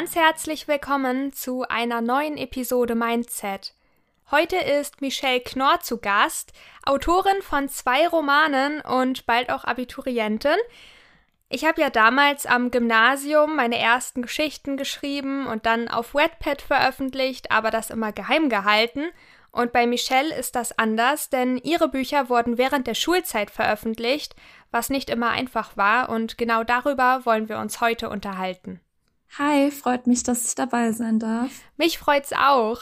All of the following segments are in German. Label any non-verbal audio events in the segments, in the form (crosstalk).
ganz herzlich willkommen zu einer neuen Episode Mindset. Heute ist Michelle Knorr zu Gast, Autorin von zwei Romanen und bald auch Abiturientin. Ich habe ja damals am Gymnasium meine ersten Geschichten geschrieben und dann auf Wattpad veröffentlicht, aber das immer geheim gehalten. Und bei Michelle ist das anders, denn ihre Bücher wurden während der Schulzeit veröffentlicht, was nicht immer einfach war, und genau darüber wollen wir uns heute unterhalten. Hi, freut mich, dass ich dabei sein darf. Mich freut's auch.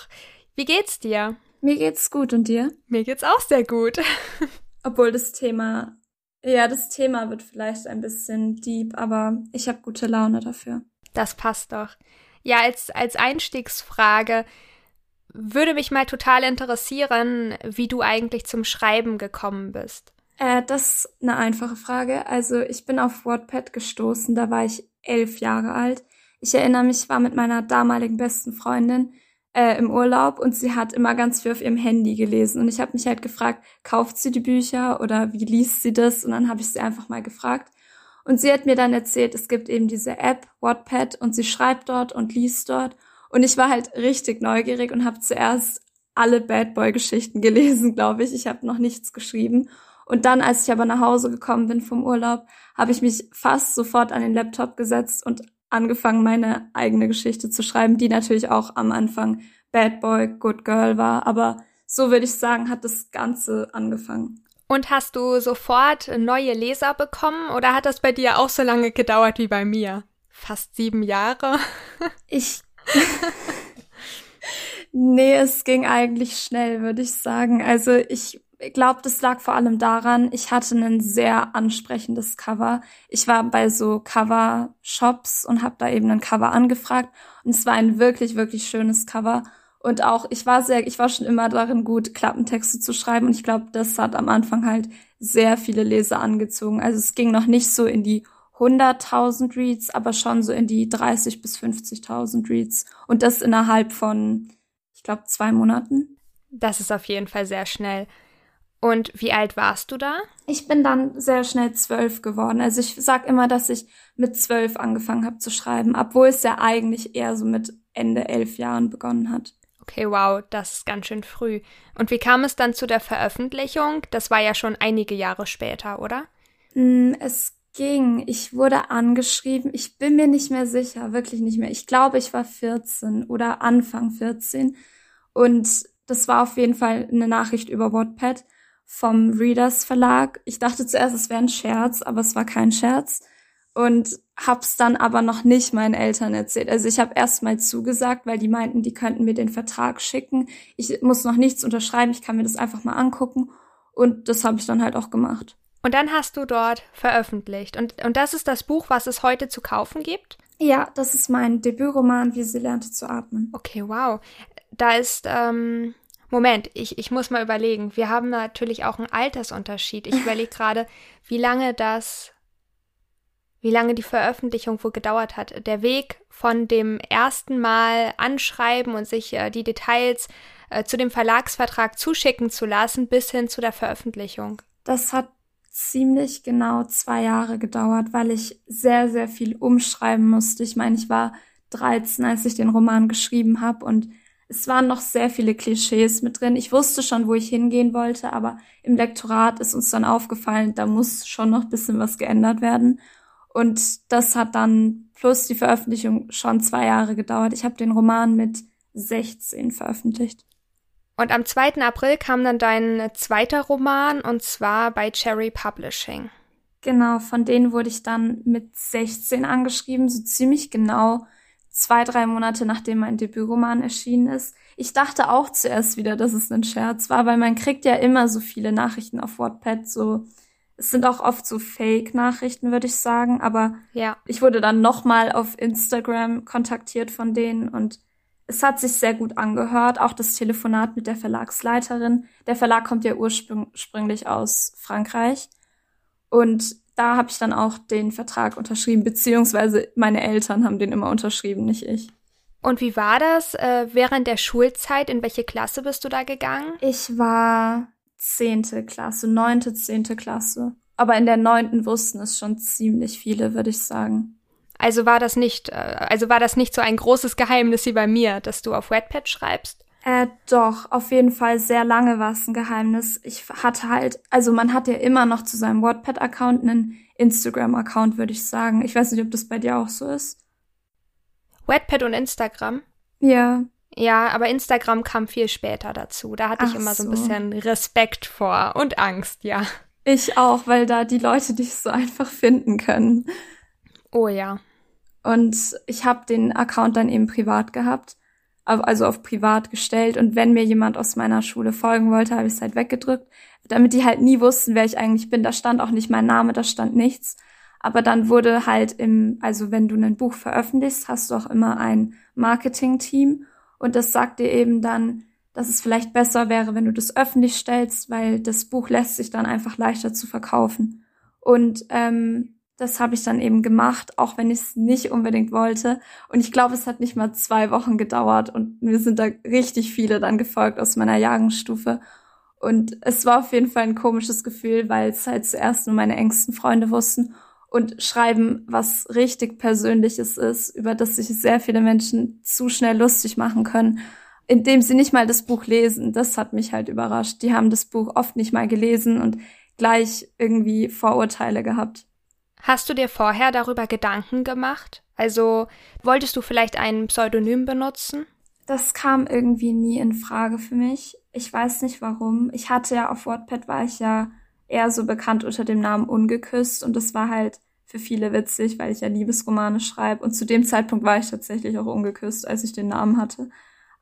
Wie geht's dir? Mir geht's gut und dir? Mir geht's auch sehr gut. (laughs) Obwohl das Thema ja, das Thema wird vielleicht ein bisschen deep, aber ich habe gute Laune dafür. Das passt doch. Ja, als, als Einstiegsfrage würde mich mal total interessieren, wie du eigentlich zum Schreiben gekommen bist. Äh, das ist eine einfache Frage. Also ich bin auf Wattpad gestoßen, da war ich elf Jahre alt. Ich erinnere mich, ich war mit meiner damaligen besten Freundin äh, im Urlaub und sie hat immer ganz viel auf ihrem Handy gelesen. Und ich habe mich halt gefragt, kauft sie die Bücher oder wie liest sie das? Und dann habe ich sie einfach mal gefragt. Und sie hat mir dann erzählt, es gibt eben diese App, Wattpad, und sie schreibt dort und liest dort. Und ich war halt richtig neugierig und habe zuerst alle Bad Boy-Geschichten gelesen, glaube ich. Ich habe noch nichts geschrieben. Und dann, als ich aber nach Hause gekommen bin vom Urlaub, habe ich mich fast sofort an den Laptop gesetzt und angefangen, meine eigene Geschichte zu schreiben, die natürlich auch am Anfang Bad Boy, Good Girl war. Aber so würde ich sagen, hat das Ganze angefangen. Und hast du sofort neue Leser bekommen oder hat das bei dir auch so lange gedauert wie bei mir? Fast sieben Jahre? (laughs) ich. (laughs) nee, es ging eigentlich schnell, würde ich sagen. Also ich ich glaube, das lag vor allem daran, ich hatte ein sehr ansprechendes Cover. Ich war bei so Cover-Shops und habe da eben ein Cover angefragt und es war ein wirklich, wirklich schönes Cover. Und auch, ich war sehr, ich war schon immer darin gut, Klappentexte zu schreiben und ich glaube, das hat am Anfang halt sehr viele Leser angezogen. Also es ging noch nicht so in die 100.000 Reads, aber schon so in die 30 bis 50.000 Reads und das innerhalb von, ich glaube, zwei Monaten. Das ist auf jeden Fall sehr schnell. Und wie alt warst du da? Ich bin dann sehr schnell zwölf geworden. Also ich sag immer, dass ich mit zwölf angefangen habe zu schreiben, obwohl es ja eigentlich eher so mit Ende elf Jahren begonnen hat. Okay, wow, das ist ganz schön früh. Und wie kam es dann zu der Veröffentlichung? Das war ja schon einige Jahre später, oder? Mm, es ging. Ich wurde angeschrieben. Ich bin mir nicht mehr sicher, wirklich nicht mehr. Ich glaube, ich war 14 oder Anfang 14. Und das war auf jeden Fall eine Nachricht über Wattpad vom Readers Verlag. Ich dachte zuerst, es wäre ein Scherz, aber es war kein Scherz. Und hab's dann aber noch nicht meinen Eltern erzählt. Also ich habe erst mal zugesagt, weil die meinten, die könnten mir den Vertrag schicken. Ich muss noch nichts unterschreiben, ich kann mir das einfach mal angucken. Und das habe ich dann halt auch gemacht. Und dann hast du dort veröffentlicht. Und, und das ist das Buch, was es heute zu kaufen gibt? Ja, das ist mein Debütroman, wie sie lernte zu atmen. Okay, wow. Da ist ähm, Moment, ich, ich muss mal überlegen. Wir haben natürlich auch einen Altersunterschied. Ich überlege gerade, wie lange das, wie lange die Veröffentlichung wohl gedauert hat. Der Weg von dem ersten Mal anschreiben und sich äh, die Details äh, zu dem Verlagsvertrag zuschicken zu lassen, bis hin zu der Veröffentlichung. Das hat ziemlich genau zwei Jahre gedauert, weil ich sehr, sehr viel umschreiben musste. Ich meine, ich war 13, als ich den Roman geschrieben habe und es waren noch sehr viele Klischees mit drin. Ich wusste schon, wo ich hingehen wollte, aber im Lektorat ist uns dann aufgefallen, da muss schon noch bisschen was geändert werden. Und das hat dann plus die Veröffentlichung schon zwei Jahre gedauert. Ich habe den Roman mit 16 veröffentlicht. Und am 2. April kam dann dein zweiter Roman und zwar bei Cherry Publishing. Genau, von denen wurde ich dann mit 16 angeschrieben, so ziemlich genau zwei, drei Monate nachdem mein Debütroman erschienen ist. Ich dachte auch zuerst wieder, dass es ein Scherz war, weil man kriegt ja immer so viele Nachrichten auf Wattpad, so es sind auch oft so Fake-Nachrichten, würde ich sagen, aber ja. ich wurde dann nochmal auf Instagram kontaktiert von denen und es hat sich sehr gut angehört, auch das Telefonat mit der Verlagsleiterin. Der Verlag kommt ja ursprünglich aus Frankreich und da habe ich dann auch den Vertrag unterschrieben, beziehungsweise meine Eltern haben den immer unterschrieben, nicht ich. Und wie war das äh, während der Schulzeit? In welche Klasse bist du da gegangen? Ich war zehnte Klasse, neunte, zehnte Klasse. Aber in der neunten wussten es schon ziemlich viele, würde ich sagen. Also war das nicht, äh, also war das nicht so ein großes Geheimnis wie bei mir, dass du auf Wattpad schreibst? Äh, doch, auf jeden Fall sehr lange war es ein Geheimnis. Ich hatte halt, also man hat ja immer noch zu seinem Wattpad-Account einen Instagram-Account, würde ich sagen. Ich weiß nicht, ob das bei dir auch so ist. Wattpad und Instagram? Ja. Ja, aber Instagram kam viel später dazu. Da hatte Ach ich immer so ein bisschen Respekt vor und Angst, ja. Ich auch, weil da die Leute dich so einfach finden können. Oh ja. Und ich habe den Account dann eben privat gehabt, also auf privat gestellt. Und wenn mir jemand aus meiner Schule folgen wollte, habe ich es halt weggedrückt, damit die halt nie wussten, wer ich eigentlich bin. Da stand auch nicht mein Name, da stand nichts. Aber dann wurde halt im, also wenn du ein Buch veröffentlichst, hast du auch immer ein Marketing-Team und das sagt dir eben dann, dass es vielleicht besser wäre, wenn du das öffentlich stellst, weil das Buch lässt sich dann einfach leichter zu verkaufen. Und ähm, das habe ich dann eben gemacht, auch wenn ich es nicht unbedingt wollte. Und ich glaube, es hat nicht mal zwei Wochen gedauert und mir sind da richtig viele dann gefolgt aus meiner Jahrgangsstufe. Und es war auf jeden Fall ein komisches Gefühl, weil es halt zuerst nur meine engsten Freunde wussten und schreiben, was richtig Persönliches ist, über das sich sehr viele Menschen zu schnell lustig machen können, indem sie nicht mal das Buch lesen. Das hat mich halt überrascht. Die haben das Buch oft nicht mal gelesen und gleich irgendwie Vorurteile gehabt. Hast du dir vorher darüber Gedanken gemacht? Also wolltest du vielleicht ein Pseudonym benutzen? Das kam irgendwie nie in Frage für mich. Ich weiß nicht warum. Ich hatte ja auf Wattpad war ich ja eher so bekannt unter dem Namen Ungeküsst und das war halt für viele witzig, weil ich ja Liebesromane schreibe und zu dem Zeitpunkt war ich tatsächlich auch ungeküsst, als ich den Namen hatte.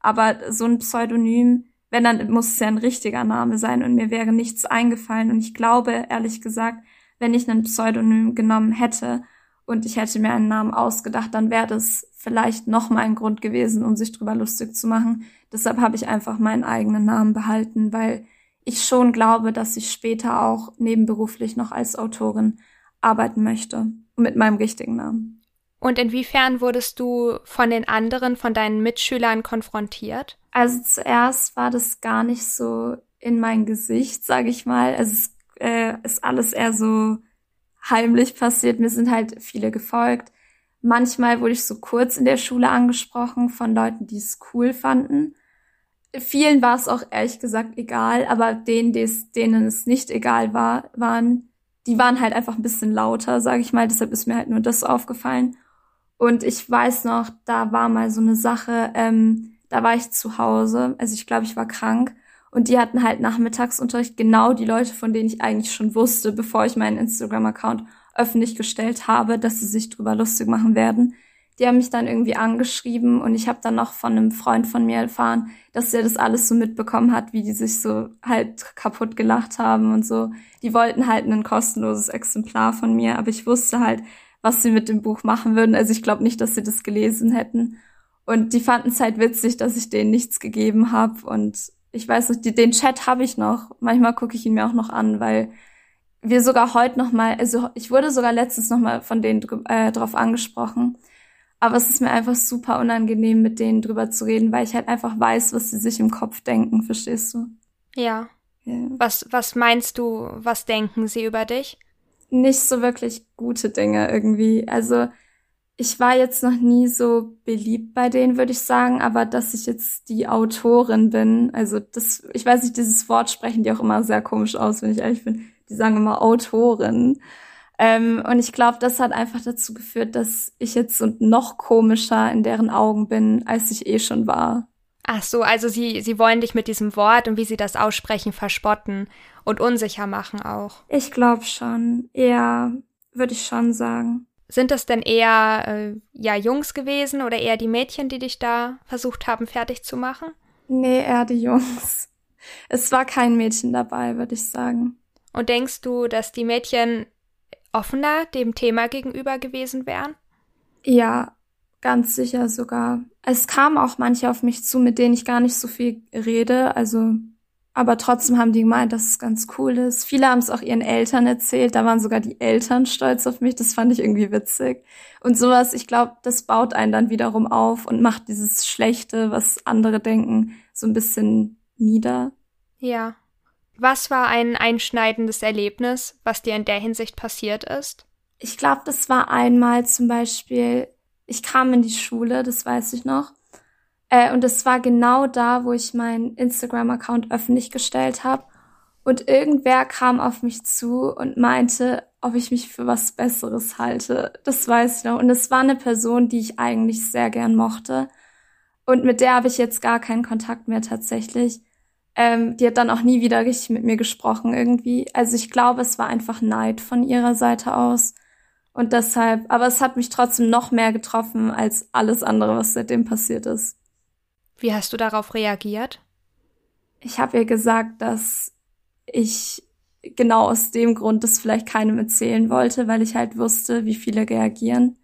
Aber so ein Pseudonym, wenn dann muss es ja ein richtiger Name sein und mir wäre nichts eingefallen und ich glaube ehrlich gesagt, wenn ich einen Pseudonym genommen hätte und ich hätte mir einen Namen ausgedacht, dann wäre das vielleicht noch mal ein Grund gewesen, um sich drüber lustig zu machen. Deshalb habe ich einfach meinen eigenen Namen behalten, weil ich schon glaube, dass ich später auch nebenberuflich noch als Autorin arbeiten möchte mit meinem richtigen Namen. Und inwiefern wurdest du von den anderen, von deinen Mitschülern konfrontiert? Also zuerst war das gar nicht so in mein Gesicht, sage ich mal. Also es äh, ist alles eher so heimlich passiert. Mir sind halt viele gefolgt. Manchmal wurde ich so kurz in der Schule angesprochen von Leuten, die es cool fanden. Vielen war es auch ehrlich gesagt egal, aber denen, denen es nicht egal war, waren, die waren halt einfach ein bisschen lauter, sage ich mal. Deshalb ist mir halt nur das aufgefallen. Und ich weiß noch, da war mal so eine Sache, ähm, da war ich zu Hause, also ich glaube, ich war krank und die hatten halt Nachmittagsunterricht genau die Leute, von denen ich eigentlich schon wusste, bevor ich meinen Instagram-Account öffentlich gestellt habe, dass sie sich drüber lustig machen werden. Die haben mich dann irgendwie angeschrieben und ich habe dann noch von einem Freund von mir erfahren, dass er das alles so mitbekommen hat, wie die sich so halt kaputt gelacht haben und so. Die wollten halt ein kostenloses Exemplar von mir, aber ich wusste halt, was sie mit dem Buch machen würden. Also ich glaube nicht, dass sie das gelesen hätten. Und die fanden es halt witzig, dass ich denen nichts gegeben habe. Und ich weiß nicht, die, den Chat habe ich noch. Manchmal gucke ich ihn mir auch noch an, weil wir sogar heute noch mal, also ich wurde sogar letztens noch mal von denen äh, drauf angesprochen aber es ist mir einfach super unangenehm, mit denen drüber zu reden, weil ich halt einfach weiß, was sie sich im Kopf denken, verstehst du? Ja. ja. Was, was meinst du, was denken sie über dich? Nicht so wirklich gute Dinge irgendwie. Also, ich war jetzt noch nie so beliebt bei denen, würde ich sagen, aber dass ich jetzt die Autorin bin, also das, ich weiß nicht, dieses Wort sprechen die auch immer sehr komisch aus, wenn ich ehrlich bin. Die sagen immer Autorin. Ähm, und ich glaube, das hat einfach dazu geführt, dass ich jetzt so noch komischer in deren Augen bin, als ich eh schon war. Ach so, also sie, sie wollen dich mit diesem Wort und wie sie das aussprechen verspotten und unsicher machen auch. Ich glaube schon. Eher, würde ich schon sagen. Sind das denn eher äh, ja Jungs gewesen oder eher die Mädchen, die dich da versucht haben, fertig zu machen? Nee, eher die Jungs. Es war kein Mädchen dabei, würde ich sagen. Und denkst du, dass die Mädchen offener dem Thema gegenüber gewesen wären? Ja, ganz sicher sogar. Es kamen auch manche auf mich zu, mit denen ich gar nicht so viel rede, also aber trotzdem haben die gemeint, dass es ganz cool ist. Viele haben es auch ihren Eltern erzählt, da waren sogar die Eltern stolz auf mich, das fand ich irgendwie witzig. Und sowas, ich glaube, das baut einen dann wiederum auf und macht dieses Schlechte, was andere denken, so ein bisschen nieder. Ja. Was war ein einschneidendes Erlebnis, was dir in der Hinsicht passiert ist? Ich glaube, das war einmal zum Beispiel, ich kam in die Schule, das weiß ich noch. Äh, und es war genau da, wo ich meinen Instagram-Account öffentlich gestellt habe. Und irgendwer kam auf mich zu und meinte, ob ich mich für was Besseres halte. Das weiß ich noch. Und es war eine Person, die ich eigentlich sehr gern mochte. Und mit der habe ich jetzt gar keinen Kontakt mehr tatsächlich. Ähm, die hat dann auch nie wieder richtig mit mir gesprochen irgendwie. Also ich glaube, es war einfach Neid von ihrer Seite aus. Und deshalb, aber es hat mich trotzdem noch mehr getroffen als alles andere, was seitdem passiert ist. Wie hast du darauf reagiert? Ich habe ihr gesagt, dass ich genau aus dem Grund das vielleicht keinem erzählen wollte, weil ich halt wusste, wie viele reagieren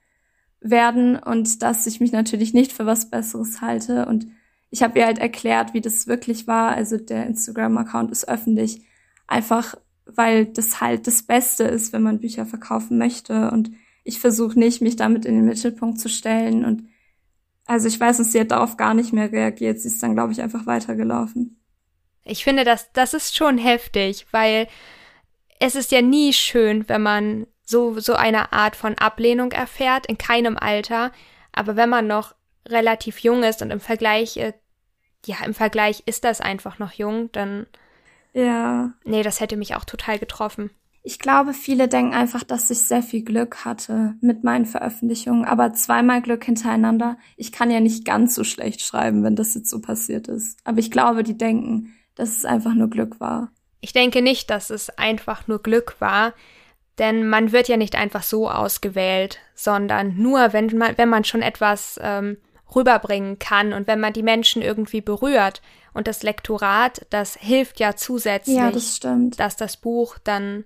werden und dass ich mich natürlich nicht für was Besseres halte. Und ich habe ihr halt erklärt, wie das wirklich war. Also der Instagram-Account ist öffentlich, einfach weil das halt das Beste ist, wenn man Bücher verkaufen möchte. Und ich versuche nicht, mich damit in den Mittelpunkt zu stellen. Und also ich weiß nicht, sie hat darauf gar nicht mehr reagiert. Sie ist dann, glaube ich, einfach weitergelaufen. Ich finde, das, das ist schon heftig, weil es ist ja nie schön, wenn man so, so eine Art von Ablehnung erfährt, in keinem Alter. Aber wenn man noch relativ jung ist und im Vergleich, äh, ja, im Vergleich ist das einfach noch jung, dann. Ja. Nee, das hätte mich auch total getroffen. Ich glaube, viele denken einfach, dass ich sehr viel Glück hatte mit meinen Veröffentlichungen, aber zweimal Glück hintereinander. Ich kann ja nicht ganz so schlecht schreiben, wenn das jetzt so passiert ist. Aber ich glaube, die denken, dass es einfach nur Glück war. Ich denke nicht, dass es einfach nur Glück war, denn man wird ja nicht einfach so ausgewählt, sondern nur, wenn man, wenn man schon etwas ähm, rüberbringen kann und wenn man die Menschen irgendwie berührt. Und das Lektorat, das hilft ja zusätzlich, ja, das stimmt. dass das Buch dann,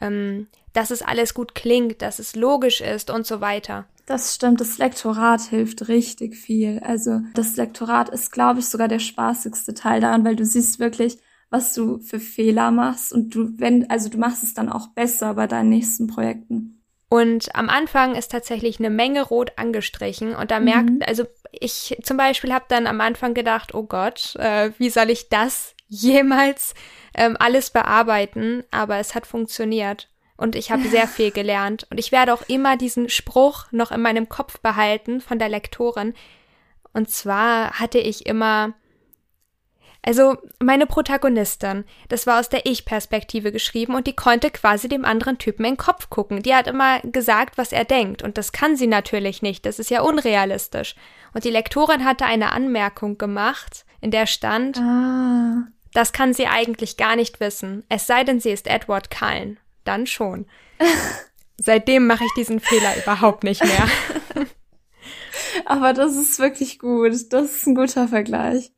ähm, dass es alles gut klingt, dass es logisch ist und so weiter. Das stimmt, das Lektorat hilft richtig viel. Also das Lektorat ist, glaube ich, sogar der spaßigste Teil daran, weil du siehst wirklich, was du für Fehler machst und du, wenn, also du machst es dann auch besser bei deinen nächsten Projekten. Und am Anfang ist tatsächlich eine Menge rot angestrichen und da mhm. merkt, also ich zum Beispiel habe dann am Anfang gedacht, oh Gott, äh, wie soll ich das jemals ähm, alles bearbeiten? Aber es hat funktioniert und ich habe sehr viel gelernt. Und ich werde auch immer diesen Spruch noch in meinem Kopf behalten von der Lektorin. Und zwar hatte ich immer, also meine Protagonistin, das war aus der Ich-Perspektive geschrieben und die konnte quasi dem anderen Typen in den Kopf gucken. Die hat immer gesagt, was er denkt. Und das kann sie natürlich nicht. Das ist ja unrealistisch. Und die Lektorin hatte eine Anmerkung gemacht, in der stand, ah. Das kann sie eigentlich gar nicht wissen. Es sei denn, sie ist Edward Cullen dann schon. (laughs) Seitdem mache ich diesen Fehler überhaupt nicht mehr. (laughs) Aber das ist wirklich gut. Das ist ein guter Vergleich.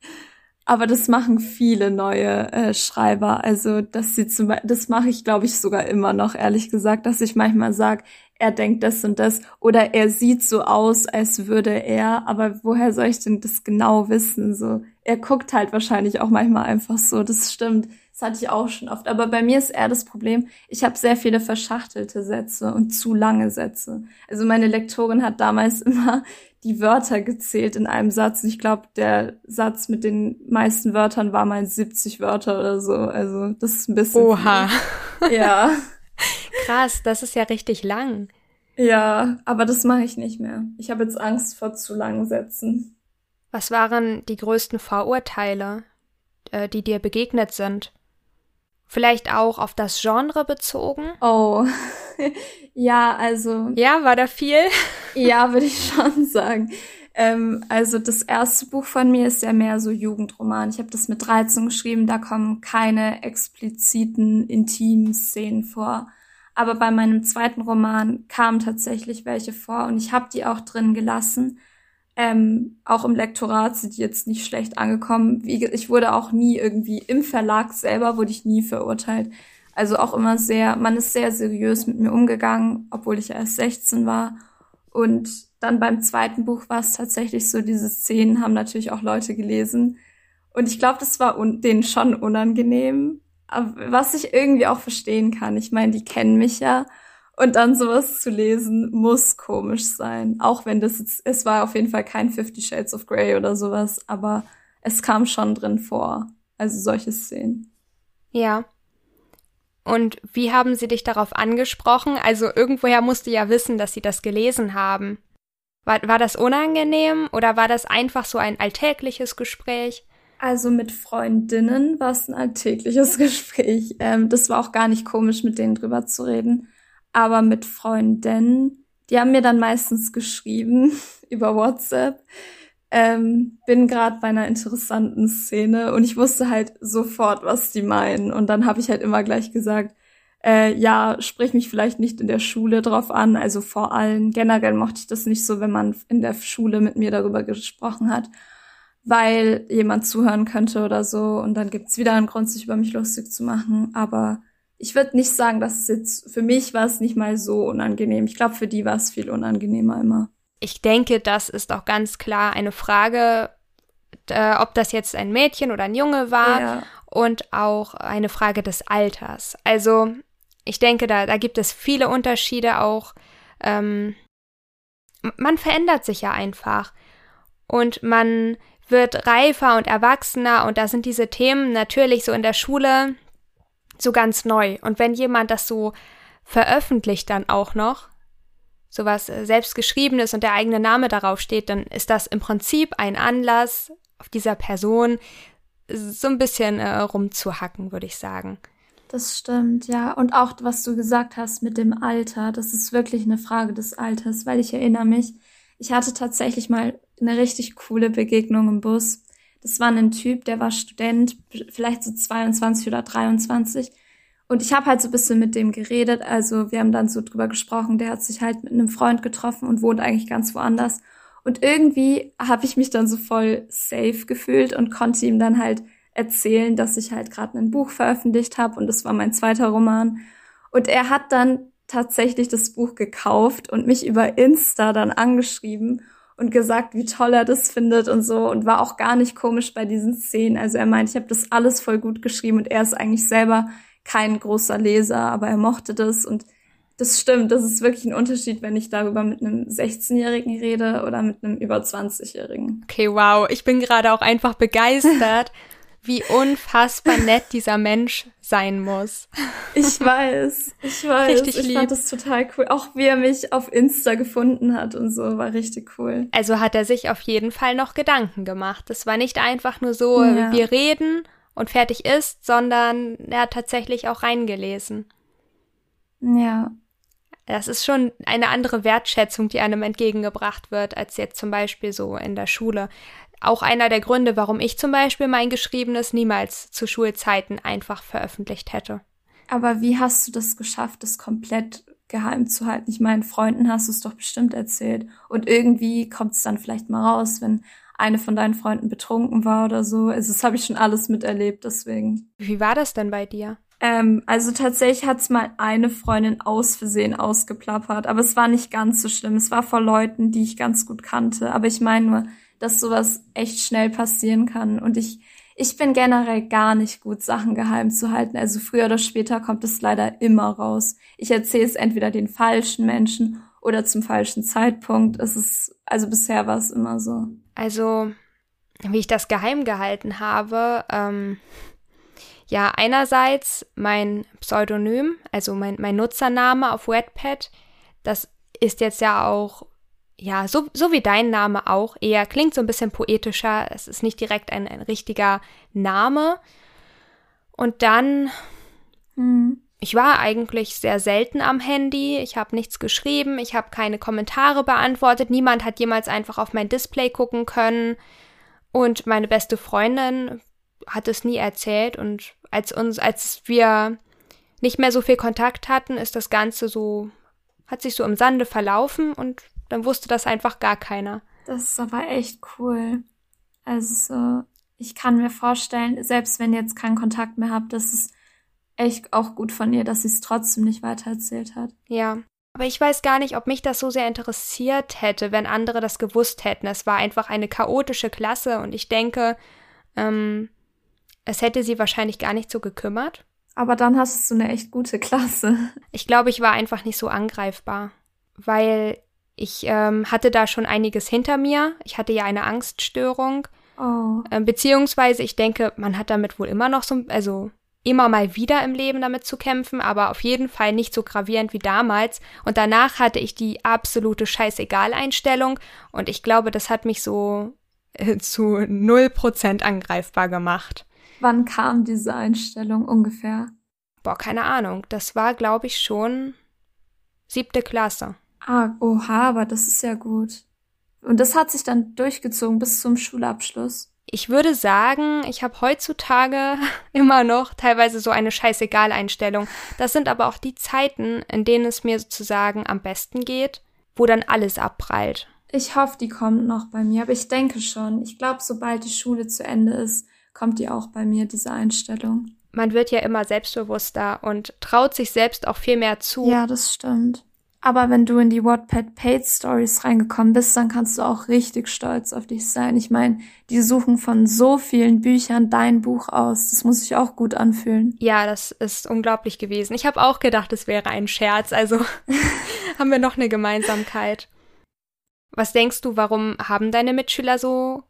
Aber das machen viele neue äh, Schreiber. Also, dass sie zum das mache ich, glaube ich, sogar immer noch, ehrlich gesagt, dass ich manchmal sage, er denkt das und das oder er sieht so aus, als würde er, aber woher soll ich denn das genau wissen? So, er guckt halt wahrscheinlich auch manchmal einfach so, das stimmt. Das hatte ich auch schon oft. Aber bei mir ist eher das Problem, ich habe sehr viele verschachtelte Sätze und zu lange Sätze. Also meine Lektorin hat damals (laughs) immer die Wörter gezählt in einem Satz. Ich glaube, der Satz mit den meisten Wörtern war mal 70 Wörter oder so. Also das ist ein bisschen. Oha. Viel. (laughs) Ja. Krass, das ist ja richtig lang. Ja, aber das mache ich nicht mehr. Ich habe jetzt Angst vor zu langen Sätzen. Was waren die größten Vorurteile, äh, die dir begegnet sind? Vielleicht auch auf das Genre bezogen? Oh, (laughs) ja, also. Ja, war da viel? (laughs) ja, würde ich schon sagen. Ähm, also das erste Buch von mir ist ja mehr so Jugendroman. Ich habe das mit 13 geschrieben, da kommen keine expliziten, intimen Szenen vor. Aber bei meinem zweiten Roman kamen tatsächlich welche vor und ich habe die auch drin gelassen. Ähm, auch im Lektorat sind die jetzt nicht schlecht angekommen. Wie, ich wurde auch nie irgendwie im Verlag selber wurde ich nie verurteilt. Also auch immer sehr, man ist sehr seriös mit mir umgegangen, obwohl ich ja erst 16 war. Und dann beim zweiten Buch war es tatsächlich so, diese Szenen haben natürlich auch Leute gelesen. Und ich glaube, das war denen schon unangenehm. Was ich irgendwie auch verstehen kann. Ich meine, die kennen mich ja und dann sowas zu lesen, muss komisch sein. Auch wenn das jetzt, es war auf jeden Fall kein Fifty Shades of Grey oder sowas, aber es kam schon drin vor. Also solche Szenen. Ja. Und wie haben sie dich darauf angesprochen? Also irgendwoher musst du ja wissen, dass sie das gelesen haben. War, war das unangenehm oder war das einfach so ein alltägliches Gespräch? Also mit Freundinnen war es ein alltägliches (laughs) Gespräch. Ähm, das war auch gar nicht komisch, mit denen drüber zu reden. Aber mit Freundinnen, die haben mir dann meistens geschrieben (laughs) über WhatsApp. Ähm, bin gerade bei einer interessanten Szene und ich wusste halt sofort, was die meinen. Und dann habe ich halt immer gleich gesagt, äh, ja, sprich mich vielleicht nicht in der Schule drauf an. Also vor allem, generell mochte ich das nicht so, wenn man in der Schule mit mir darüber gesprochen hat, weil jemand zuhören könnte oder so. Und dann gibt's wieder einen Grund, sich über mich lustig zu machen. Aber ich würde nicht sagen, dass es jetzt, für mich war es nicht mal so unangenehm. Ich glaube, für die war es viel unangenehmer immer. Ich denke, das ist auch ganz klar eine Frage, äh, ob das jetzt ein Mädchen oder ein Junge war ja. und auch eine Frage des Alters. Also ich denke, da, da gibt es viele Unterschiede auch. Ähm, man verändert sich ja einfach und man wird reifer und erwachsener und da sind diese Themen natürlich so in der Schule so ganz neu. Und wenn jemand das so veröffentlicht dann auch noch, sowas äh, selbstgeschriebenes und der eigene Name darauf steht, dann ist das im Prinzip ein Anlass, auf dieser Person so ein bisschen äh, rumzuhacken, würde ich sagen. Das stimmt, ja. Und auch, was du gesagt hast mit dem Alter, das ist wirklich eine Frage des Alters, weil ich erinnere mich, ich hatte tatsächlich mal eine richtig coole Begegnung im Bus. Das war ein Typ, der war Student, vielleicht so 22 oder 23. Und ich habe halt so ein bisschen mit dem geredet. Also wir haben dann so drüber gesprochen. Der hat sich halt mit einem Freund getroffen und wohnt eigentlich ganz woanders. Und irgendwie habe ich mich dann so voll safe gefühlt und konnte ihm dann halt erzählen, dass ich halt gerade ein Buch veröffentlicht habe und das war mein zweiter Roman. Und er hat dann tatsächlich das Buch gekauft und mich über Insta dann angeschrieben und gesagt, wie toll er das findet und so und war auch gar nicht komisch bei diesen Szenen. Also er meint, ich habe das alles voll gut geschrieben und er ist eigentlich selber kein großer Leser, aber er mochte das und das stimmt, das ist wirklich ein Unterschied, wenn ich darüber mit einem 16-Jährigen rede oder mit einem über 20-Jährigen. Okay, wow, ich bin gerade auch einfach begeistert, (laughs) wie unfassbar (laughs) nett dieser Mensch sein muss. Ich weiß, ich weiß. Richtig ich lieb. fand das total cool. Auch wie er mich auf Insta gefunden hat und so, war richtig cool. Also hat er sich auf jeden Fall noch Gedanken gemacht. Es war nicht einfach nur so, ja. wir reden und fertig ist, sondern er hat tatsächlich auch reingelesen. Ja. Das ist schon eine andere Wertschätzung, die einem entgegengebracht wird, als jetzt zum Beispiel so in der Schule auch einer der Gründe, warum ich zum Beispiel mein Geschriebenes niemals zu Schulzeiten einfach veröffentlicht hätte. Aber wie hast du das geschafft, das komplett geheim zu halten? Ich meine, Freunden hast du es doch bestimmt erzählt. Und irgendwie kommt es dann vielleicht mal raus, wenn eine von deinen Freunden betrunken war oder so. Also das habe ich schon alles miterlebt, deswegen. Wie war das denn bei dir? Ähm, also tatsächlich hat's mal eine Freundin aus Versehen ausgeplappert, aber es war nicht ganz so schlimm. Es war vor Leuten, die ich ganz gut kannte. Aber ich meine nur, dass sowas echt schnell passieren kann. Und ich, ich bin generell gar nicht gut, Sachen geheim zu halten. Also früher oder später kommt es leider immer raus. Ich erzähle es entweder den falschen Menschen oder zum falschen Zeitpunkt. Es ist, also bisher war es immer so. Also, wie ich das geheim gehalten habe, ähm, ja, einerseits mein Pseudonym, also mein, mein Nutzername auf Wattpad, das ist jetzt ja auch ja, so, so wie dein Name auch, eher klingt so ein bisschen poetischer. Es ist nicht direkt ein, ein richtiger Name. Und dann, hm. ich war eigentlich sehr selten am Handy. Ich habe nichts geschrieben. Ich habe keine Kommentare beantwortet. Niemand hat jemals einfach auf mein Display gucken können. Und meine beste Freundin hat es nie erzählt. Und als uns, als wir nicht mehr so viel Kontakt hatten, ist das Ganze so, hat sich so im Sande verlaufen und dann wusste das einfach gar keiner. Das ist aber echt cool. Also, ich kann mir vorstellen, selbst wenn ihr jetzt keinen Kontakt mehr habt, das ist echt auch gut von ihr, dass sie es trotzdem nicht weitererzählt hat. Ja. Aber ich weiß gar nicht, ob mich das so sehr interessiert hätte, wenn andere das gewusst hätten. Es war einfach eine chaotische Klasse und ich denke, ähm, es hätte sie wahrscheinlich gar nicht so gekümmert. Aber dann hast du eine echt gute Klasse. Ich glaube, ich war einfach nicht so angreifbar, weil ich ähm, hatte da schon einiges hinter mir. Ich hatte ja eine Angststörung. Oh. Ähm, beziehungsweise, ich denke, man hat damit wohl immer noch so, also immer mal wieder im Leben damit zu kämpfen, aber auf jeden Fall nicht so gravierend wie damals. Und danach hatte ich die absolute Scheißegal-Einstellung und ich glaube, das hat mich so äh, (laughs) zu null Prozent angreifbar gemacht. Wann kam diese Einstellung ungefähr? Boah, keine Ahnung. Das war, glaube ich, schon siebte Klasse. Ah, oha, aber das ist ja gut. Und das hat sich dann durchgezogen bis zum Schulabschluss. Ich würde sagen, ich habe heutzutage (laughs) immer noch teilweise so eine Scheißegal-Einstellung. Das sind aber auch die Zeiten, in denen es mir sozusagen am besten geht, wo dann alles abprallt. Ich hoffe, die kommt noch bei mir, aber ich denke schon. Ich glaube, sobald die Schule zu Ende ist, kommt die auch bei mir, diese Einstellung. Man wird ja immer selbstbewusster und traut sich selbst auch viel mehr zu. Ja, das stimmt. Aber wenn du in die Wattpad Paid Stories reingekommen bist, dann kannst du auch richtig stolz auf dich sein. Ich meine, die suchen von so vielen Büchern dein Buch aus. Das muss sich auch gut anfühlen. Ja, das ist unglaublich gewesen. Ich habe auch gedacht, es wäre ein Scherz. Also (laughs) haben wir noch eine Gemeinsamkeit. Was denkst du, warum haben deine Mitschüler so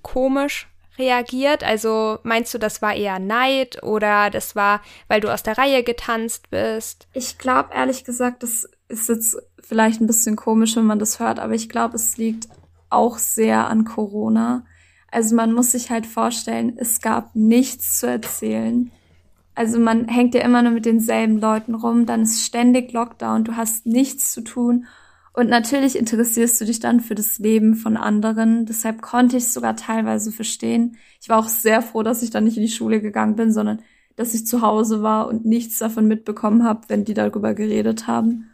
komisch reagiert? Also meinst du, das war eher Neid oder das war, weil du aus der Reihe getanzt bist? Ich glaube ehrlich gesagt, das ist jetzt vielleicht ein bisschen komisch, wenn man das hört, aber ich glaube, es liegt auch sehr an Corona. Also man muss sich halt vorstellen, es gab nichts zu erzählen. Also man hängt ja immer nur mit denselben Leuten rum, dann ist ständig Lockdown, du hast nichts zu tun und natürlich interessierst du dich dann für das Leben von anderen. Deshalb konnte ich es sogar teilweise verstehen. Ich war auch sehr froh, dass ich dann nicht in die Schule gegangen bin, sondern dass ich zu Hause war und nichts davon mitbekommen habe, wenn die darüber geredet haben.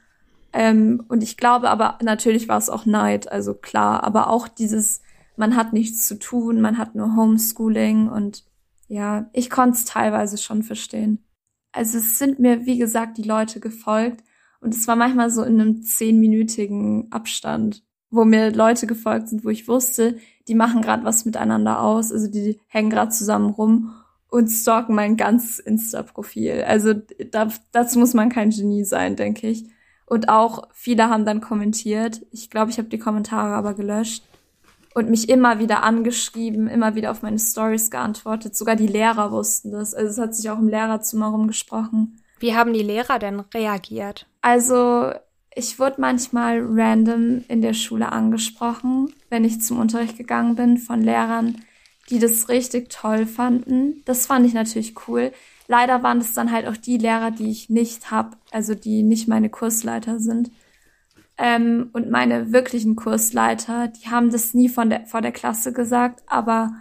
Ähm, und ich glaube aber, natürlich war es auch Neid, also klar, aber auch dieses, man hat nichts zu tun, man hat nur Homeschooling und ja, ich konnte es teilweise schon verstehen. Also es sind mir, wie gesagt, die Leute gefolgt und es war manchmal so in einem zehnminütigen Abstand, wo mir Leute gefolgt sind, wo ich wusste, die machen gerade was miteinander aus, also die hängen gerade zusammen rum und stalken mein ganzes Insta-Profil. Also da, dazu muss man kein Genie sein, denke ich. Und auch viele haben dann kommentiert. Ich glaube, ich habe die Kommentare aber gelöscht und mich immer wieder angeschrieben, immer wieder auf meine Stories geantwortet. Sogar die Lehrer wussten das. Also es hat sich auch im Lehrerzimmer rumgesprochen. Wie haben die Lehrer denn reagiert? Also ich wurde manchmal random in der Schule angesprochen, wenn ich zum Unterricht gegangen bin, von Lehrern, die das richtig toll fanden. Das fand ich natürlich cool. Leider waren es dann halt auch die Lehrer, die ich nicht hab, also die nicht meine Kursleiter sind. Ähm, und meine wirklichen Kursleiter, die haben das nie von der, vor der Klasse gesagt, aber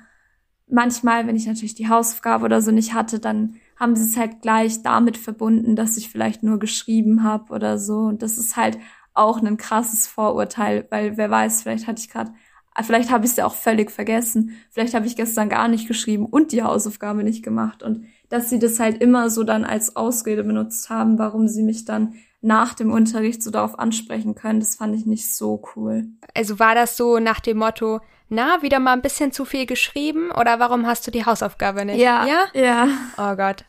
manchmal, wenn ich natürlich die Hausaufgabe oder so nicht hatte, dann haben sie es halt gleich damit verbunden, dass ich vielleicht nur geschrieben habe oder so. Und das ist halt auch ein krasses Vorurteil, weil wer weiß, vielleicht hatte ich gerade, vielleicht habe ich es ja auch völlig vergessen, vielleicht habe ich gestern gar nicht geschrieben und die Hausaufgabe nicht gemacht. Und dass sie das halt immer so dann als Ausrede benutzt haben, warum sie mich dann nach dem Unterricht so darauf ansprechen können. Das fand ich nicht so cool. Also war das so nach dem Motto, na, wieder mal ein bisschen zu viel geschrieben oder warum hast du die Hausaufgabe nicht? Ja. Ja? Ja. Oh Gott.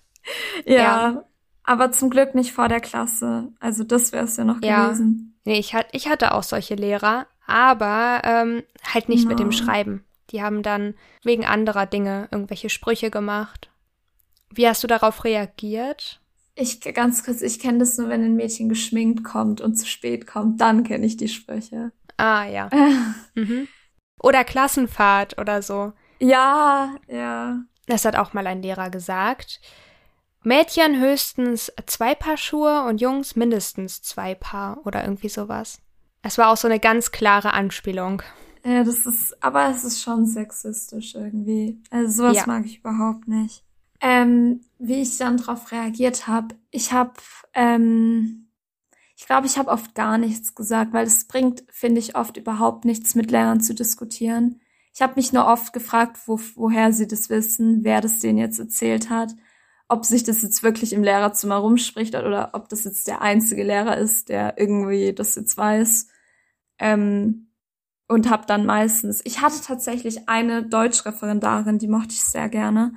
Ja. ja. Aber zum Glück nicht vor der Klasse. Also das wäre es ja noch ja. gewesen. Nee, ich, hat, ich hatte auch solche Lehrer, aber ähm, halt nicht no. mit dem Schreiben. Die haben dann wegen anderer Dinge irgendwelche Sprüche gemacht. Wie hast du darauf reagiert? Ich ganz kurz, ich kenne das nur, wenn ein Mädchen geschminkt kommt und zu spät kommt, dann kenne ich die Sprüche. Ah ja. (laughs) mhm. Oder Klassenfahrt oder so. Ja, ja. Das hat auch mal ein Lehrer gesagt. Mädchen höchstens zwei Paar Schuhe und Jungs mindestens zwei Paar oder irgendwie sowas. Es war auch so eine ganz klare Anspielung. Ja, das ist, aber es ist schon sexistisch irgendwie. Also sowas ja. mag ich überhaupt nicht. Ähm, wie ich dann darauf reagiert habe, ich habe, ähm, ich glaube, ich habe oft gar nichts gesagt, weil es bringt, finde ich, oft überhaupt nichts mit Lehrern zu diskutieren. Ich habe mich nur oft gefragt, wo, woher sie das wissen, wer das denen jetzt erzählt hat, ob sich das jetzt wirklich im Lehrerzimmer rumspricht oder ob das jetzt der einzige Lehrer ist, der irgendwie das jetzt weiß. Ähm, und habe dann meistens, ich hatte tatsächlich eine Deutschreferendarin, die mochte ich sehr gerne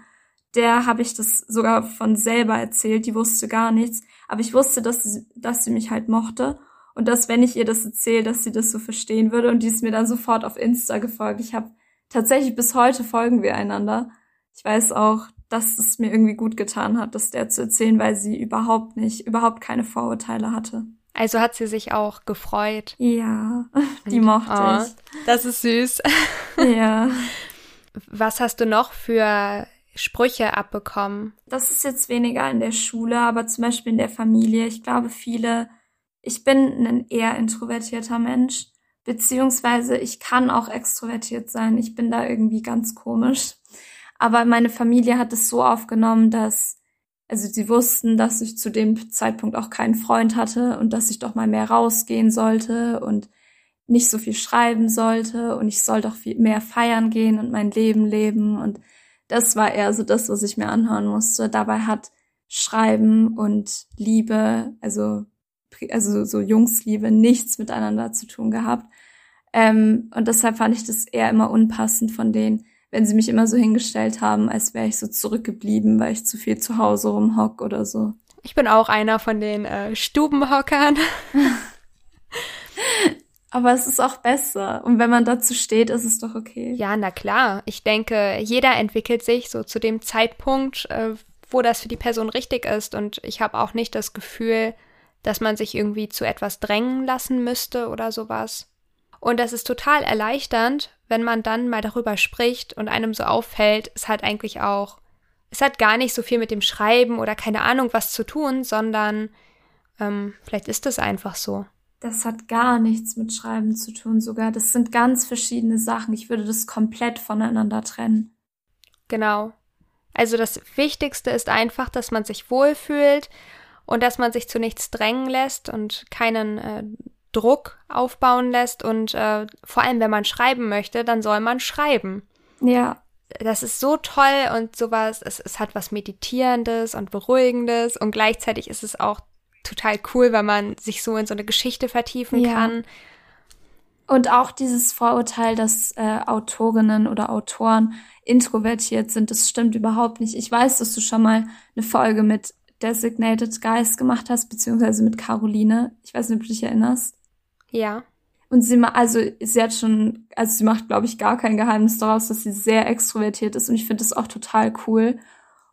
der habe ich das sogar von selber erzählt, die wusste gar nichts, aber ich wusste, dass sie, dass sie mich halt mochte und dass wenn ich ihr das erzähle, dass sie das so verstehen würde und die ist mir dann sofort auf Insta gefolgt. Ich habe tatsächlich bis heute folgen wir einander. Ich weiß auch, dass es mir irgendwie gut getan hat, das der zu erzählen, weil sie überhaupt nicht, überhaupt keine Vorurteile hatte. Also hat sie sich auch gefreut. Ja, (laughs) die mochte oh, ich. Das ist süß. Ja. Was hast du noch für Sprüche abbekommen? Das ist jetzt weniger in der Schule, aber zum Beispiel in der Familie. Ich glaube, viele, ich bin ein eher introvertierter Mensch, beziehungsweise ich kann auch extrovertiert sein. Ich bin da irgendwie ganz komisch. Aber meine Familie hat es so aufgenommen, dass, also sie wussten, dass ich zu dem Zeitpunkt auch keinen Freund hatte und dass ich doch mal mehr rausgehen sollte und nicht so viel schreiben sollte und ich soll doch viel mehr feiern gehen und mein Leben leben und das war eher so das, was ich mir anhören musste. Dabei hat Schreiben und Liebe, also, also so Jungsliebe, nichts miteinander zu tun gehabt. Ähm, und deshalb fand ich das eher immer unpassend von denen, wenn sie mich immer so hingestellt haben, als wäre ich so zurückgeblieben, weil ich zu viel zu Hause rumhock oder so. Ich bin auch einer von den äh, Stubenhockern. (laughs) (laughs) Aber es ist auch besser. Und wenn man dazu steht, ist es doch okay. Ja, na klar. Ich denke, jeder entwickelt sich so zu dem Zeitpunkt, äh, wo das für die Person richtig ist. Und ich habe auch nicht das Gefühl, dass man sich irgendwie zu etwas drängen lassen müsste oder sowas. Und das ist total erleichternd, wenn man dann mal darüber spricht und einem so auffällt, es hat eigentlich auch, es hat gar nicht so viel mit dem Schreiben oder keine Ahnung was zu tun, sondern ähm, vielleicht ist es einfach so. Das hat gar nichts mit Schreiben zu tun sogar. Das sind ganz verschiedene Sachen. Ich würde das komplett voneinander trennen. Genau. Also das Wichtigste ist einfach, dass man sich wohlfühlt und dass man sich zu nichts drängen lässt und keinen äh, Druck aufbauen lässt und äh, vor allem, wenn man schreiben möchte, dann soll man schreiben. Ja. Das ist so toll und sowas, es, es hat was Meditierendes und Beruhigendes und gleichzeitig ist es auch total cool, weil man sich so in so eine Geschichte vertiefen ja. kann. Und auch dieses Vorurteil, dass äh, Autorinnen oder Autoren introvertiert sind, das stimmt überhaupt nicht. Ich weiß, dass du schon mal eine Folge mit Designated Guys gemacht hast, beziehungsweise mit Caroline. Ich weiß nicht, ob du dich erinnerst. Ja. Und sie also sie hat schon, also sie macht, glaube ich, gar kein Geheimnis daraus, dass sie sehr extrovertiert ist und ich finde das auch total cool.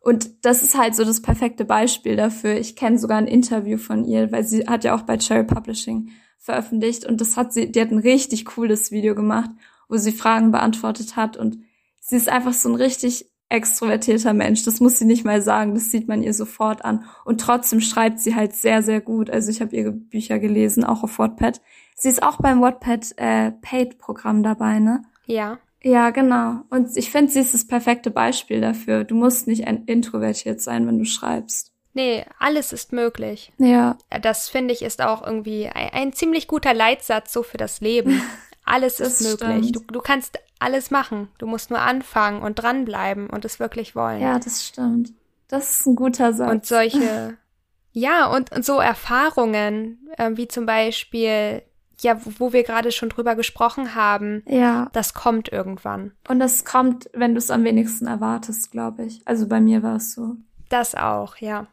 Und das ist halt so das perfekte Beispiel dafür. Ich kenne sogar ein Interview von ihr, weil sie hat ja auch bei Cherry Publishing veröffentlicht und das hat sie, die hat ein richtig cooles Video gemacht, wo sie Fragen beantwortet hat und sie ist einfach so ein richtig extrovertierter Mensch. Das muss sie nicht mal sagen, das sieht man ihr sofort an. Und trotzdem schreibt sie halt sehr, sehr gut. Also ich habe ihre Bücher gelesen, auch auf Wattpad. Sie ist auch beim Wattpad äh, Paid-Programm dabei, ne? Ja. Ja, genau. Und ich finde, sie ist das perfekte Beispiel dafür. Du musst nicht introvertiert sein, wenn du schreibst. Nee, alles ist möglich. Ja. Das finde ich ist auch irgendwie ein, ein, ziemlich guter Leitsatz so für das Leben. (laughs) Alles ist möglich. Du, du kannst alles machen. Du musst nur anfangen und dranbleiben und es wirklich wollen. Ja, das stimmt. Das ist ein guter Satz. Und solche, (laughs) ja, und, und so Erfahrungen, äh, wie zum Beispiel, ja, wo wir gerade schon drüber gesprochen haben. Ja. Das kommt irgendwann. Und das kommt, wenn du es am wenigsten erwartest, glaube ich. Also bei mir war es so. Das auch, ja.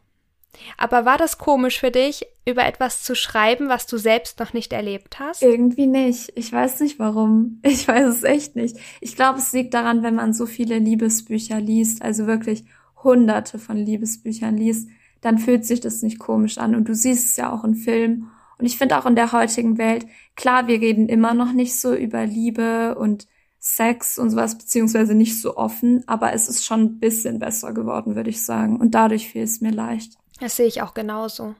Aber war das komisch für dich, über etwas zu schreiben, was du selbst noch nicht erlebt hast? Irgendwie nicht. Ich weiß nicht warum. (laughs) Ich weiß es echt nicht. Ich glaube, es liegt daran, wenn man so viele Liebesbücher liest, also wirklich hunderte von Liebesbüchern liest, dann fühlt sich das nicht komisch an. Und du siehst es ja auch in Filmen. Und ich finde auch in der heutigen Welt, klar, wir reden immer noch nicht so über Liebe und Sex und sowas, beziehungsweise nicht so offen, aber es ist schon ein bisschen besser geworden, würde ich sagen. Und dadurch fiel es mir leicht. Das sehe ich auch genauso.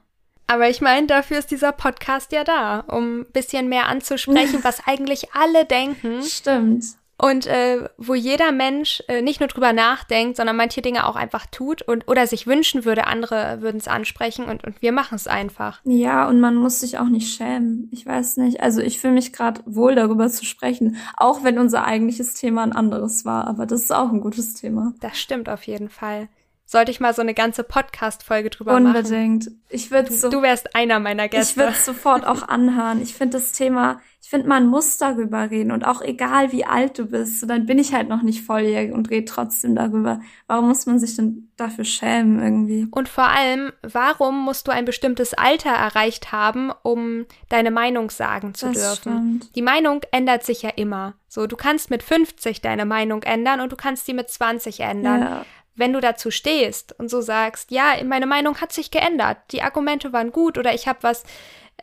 Aber ich meine, dafür ist dieser Podcast ja da, um ein bisschen mehr anzusprechen, (laughs) was eigentlich alle denken. Stimmt. Und äh, wo jeder Mensch äh, nicht nur drüber nachdenkt, sondern manche Dinge auch einfach tut und oder sich wünschen würde, andere würden es ansprechen und, und wir machen es einfach. Ja, und man muss sich auch nicht schämen. Ich weiß nicht. Also ich fühle mich gerade wohl darüber zu sprechen, auch wenn unser eigentliches Thema ein anderes war. Aber das ist auch ein gutes Thema. Das stimmt auf jeden Fall sollte ich mal so eine ganze Podcast-Folge drüber Unbedingt. machen. Unbedingt. Ich würde so, du wärst einer meiner Gäste. Ich würde es sofort auch (laughs) anhören. Ich finde das Thema, ich finde, man muss darüber reden und auch egal wie alt du bist, so, dann bin ich halt noch nicht volljährig und rede trotzdem darüber. Warum muss man sich denn dafür schämen irgendwie? Und vor allem, warum musst du ein bestimmtes Alter erreicht haben, um deine Meinung sagen zu das dürfen? Stimmt. Die Meinung ändert sich ja immer. So, du kannst mit 50 deine Meinung ändern und du kannst die mit 20 ändern. Ja wenn du dazu stehst und so sagst, ja, meine Meinung hat sich geändert, die Argumente waren gut oder ich habe was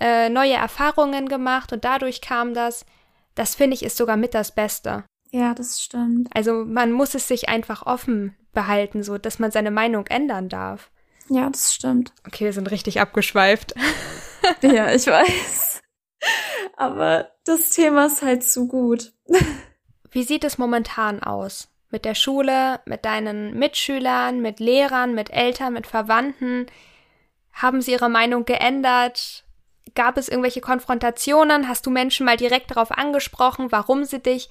äh, neue Erfahrungen gemacht und dadurch kam das, das finde ich ist sogar mit das Beste. Ja, das stimmt. Also man muss es sich einfach offen behalten, so dass man seine Meinung ändern darf. Ja, das stimmt. Okay, wir sind richtig abgeschweift. (laughs) ja, ich weiß. Aber das Thema ist halt zu gut. Wie sieht es momentan aus? Mit der Schule, mit deinen Mitschülern, mit Lehrern, mit Eltern, mit Verwandten? Haben sie ihre Meinung geändert? Gab es irgendwelche Konfrontationen? Hast du Menschen mal direkt darauf angesprochen, warum sie dich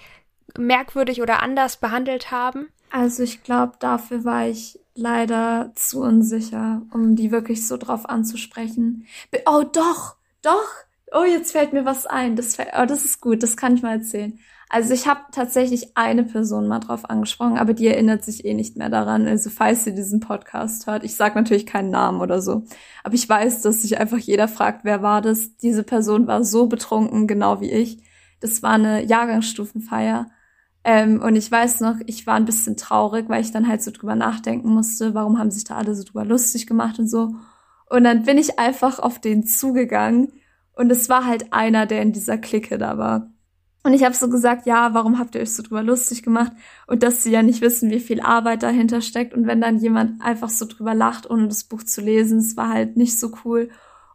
merkwürdig oder anders behandelt haben? Also ich glaube, dafür war ich leider zu unsicher, um die wirklich so drauf anzusprechen. Oh doch, doch. Oh, jetzt fällt mir was ein. Das, oh, das ist gut, das kann ich mal erzählen. Also ich habe tatsächlich eine Person mal drauf angesprochen, aber die erinnert sich eh nicht mehr daran. Also falls sie diesen Podcast hört, ich sage natürlich keinen Namen oder so, aber ich weiß, dass sich einfach jeder fragt, wer war das? Diese Person war so betrunken, genau wie ich. Das war eine Jahrgangsstufenfeier. Ähm, und ich weiß noch, ich war ein bisschen traurig, weil ich dann halt so drüber nachdenken musste, warum haben sich da alle so drüber lustig gemacht und so. Und dann bin ich einfach auf den zugegangen und es war halt einer, der in dieser Clique da war. Und ich habe so gesagt, ja, warum habt ihr euch so drüber lustig gemacht? Und dass sie ja nicht wissen, wie viel Arbeit dahinter steckt. Und wenn dann jemand einfach so drüber lacht, ohne das Buch zu lesen, es war halt nicht so cool.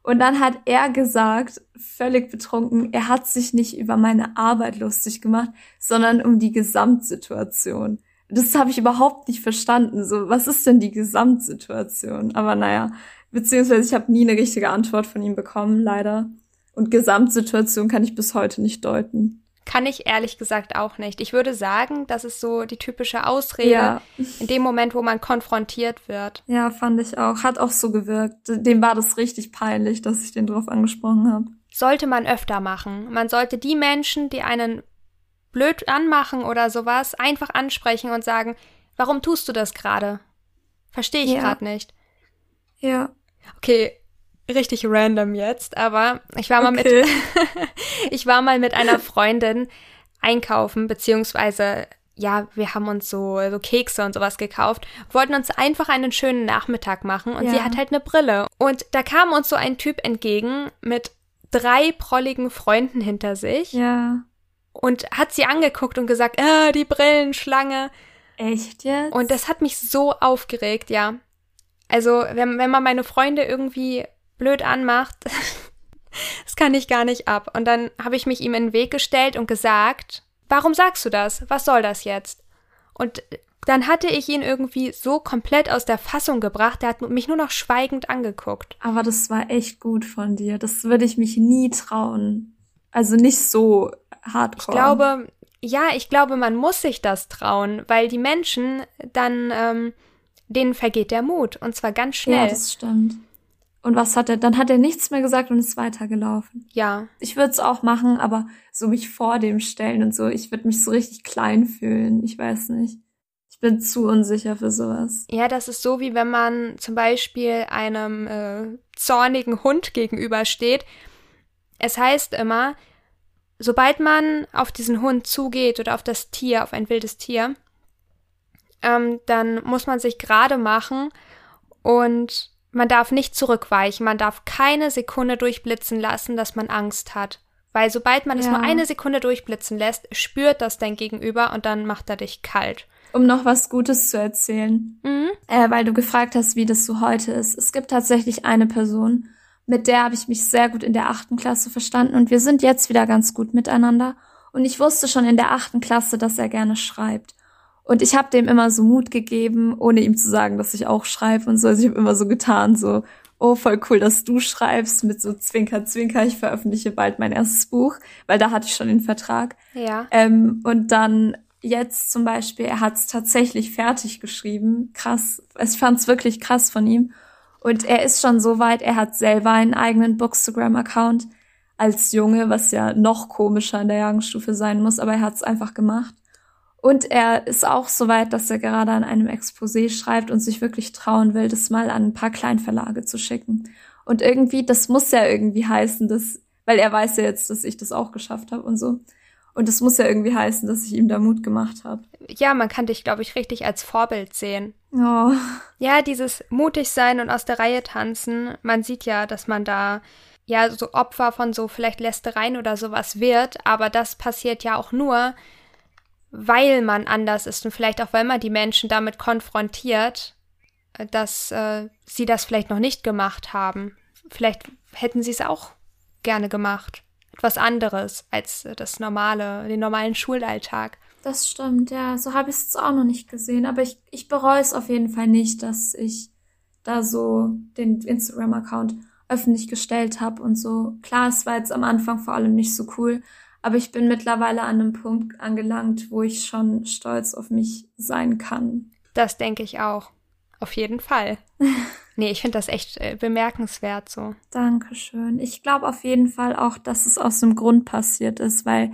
Und dann hat er gesagt, völlig betrunken, er hat sich nicht über meine Arbeit lustig gemacht, sondern um die Gesamtsituation. Das habe ich überhaupt nicht verstanden. So, was ist denn die Gesamtsituation? Aber naja, beziehungsweise ich habe nie eine richtige Antwort von ihm bekommen, leider. Und Gesamtsituation kann ich bis heute nicht deuten. Kann ich ehrlich gesagt auch nicht. Ich würde sagen, das ist so die typische Ausrede ja. in dem Moment, wo man konfrontiert wird. Ja, fand ich auch. Hat auch so gewirkt. Dem war das richtig peinlich, dass ich den drauf angesprochen habe. Sollte man öfter machen. Man sollte die Menschen, die einen blöd anmachen oder sowas, einfach ansprechen und sagen, warum tust du das gerade? Verstehe ich ja. gerade nicht. Ja. Okay, richtig random jetzt, aber ich war mal okay. mit (laughs) ich war mal mit einer Freundin einkaufen, beziehungsweise ja, wir haben uns so, so Kekse und sowas gekauft, wollten uns einfach einen schönen Nachmittag machen und ja. sie hat halt eine Brille. Und da kam uns so ein Typ entgegen mit drei prolligen Freunden hinter sich. Ja. Und hat sie angeguckt und gesagt, ah, die Brillenschlange. Echt jetzt? Und das hat mich so aufgeregt, ja. Also, wenn, wenn man meine Freunde irgendwie blöd anmacht, (laughs) das kann ich gar nicht ab. Und dann habe ich mich ihm in den Weg gestellt und gesagt, warum sagst du das? Was soll das jetzt? Und dann hatte ich ihn irgendwie so komplett aus der Fassung gebracht, der hat mich nur noch schweigend angeguckt. Aber das war echt gut von dir. Das würde ich mich nie trauen. Also nicht so hardcore. Ich glaube, ja, ich glaube, man muss sich das trauen, weil die Menschen dann, ähm, denen vergeht der Mut. Und zwar ganz schnell. Ja, das stimmt. Und was hat er? Dann hat er nichts mehr gesagt und ist weitergelaufen. Ja. Ich würde es auch machen, aber so mich vor dem stellen und so, ich würde mich so richtig klein fühlen. Ich weiß nicht. Ich bin zu unsicher für sowas. Ja, das ist so, wie wenn man zum Beispiel einem äh, zornigen Hund gegenübersteht. Es heißt immer, sobald man auf diesen Hund zugeht oder auf das Tier, auf ein wildes Tier, ähm, dann muss man sich gerade machen und man darf nicht zurückweichen, man darf keine Sekunde durchblitzen lassen, dass man Angst hat. Weil sobald man ja. es nur eine Sekunde durchblitzen lässt, spürt das dein Gegenüber und dann macht er dich kalt. Um noch was Gutes zu erzählen, mhm. äh, weil du gefragt hast, wie das so heute ist. Es gibt tatsächlich eine Person, mit der habe ich mich sehr gut in der achten Klasse verstanden und wir sind jetzt wieder ganz gut miteinander. Und ich wusste schon in der achten Klasse, dass er gerne schreibt. Und ich habe dem immer so Mut gegeben, ohne ihm zu sagen, dass ich auch schreibe und so. Also ich habe immer so getan, so, oh, voll cool, dass du schreibst, mit so Zwinker, Zwinker, ich veröffentliche bald mein erstes Buch, weil da hatte ich schon den Vertrag. Ja. Ähm, und dann jetzt zum Beispiel, er hat es tatsächlich fertig geschrieben. Krass. Ich fand es wirklich krass von ihm. Und er ist schon so weit, er hat selber einen eigenen Bookstagram-Account als Junge, was ja noch komischer in der Jahrgangsstufe sein muss, aber er hat es einfach gemacht. Und er ist auch so weit, dass er gerade an einem Exposé schreibt und sich wirklich trauen will, das mal an ein paar Kleinverlage zu schicken. Und irgendwie, das muss ja irgendwie heißen, dass, weil er weiß ja jetzt, dass ich das auch geschafft habe und so. Und es muss ja irgendwie heißen, dass ich ihm da Mut gemacht habe. Ja, man kann dich, glaube ich, richtig als Vorbild sehen. Oh. Ja, dieses mutig sein und aus der Reihe tanzen. Man sieht ja, dass man da ja so Opfer von so vielleicht Lästereien oder sowas wird, aber das passiert ja auch nur, weil man anders ist und vielleicht auch, weil man die Menschen damit konfrontiert, dass äh, sie das vielleicht noch nicht gemacht haben. Vielleicht hätten sie es auch gerne gemacht. Etwas anderes als äh, das normale, den normalen Schulalltag. Das stimmt, ja. So habe ich es auch noch nicht gesehen. Aber ich, ich bereue es auf jeden Fall nicht, dass ich da so den Instagram-Account öffentlich gestellt habe und so. Klar, es war jetzt am Anfang vor allem nicht so cool, aber ich bin mittlerweile an einem Punkt angelangt, wo ich schon stolz auf mich sein kann. Das denke ich auch. Auf jeden Fall. (laughs) nee, ich finde das echt äh, bemerkenswert so. Dankeschön. Ich glaube auf jeden Fall auch, dass es aus dem Grund passiert ist, weil,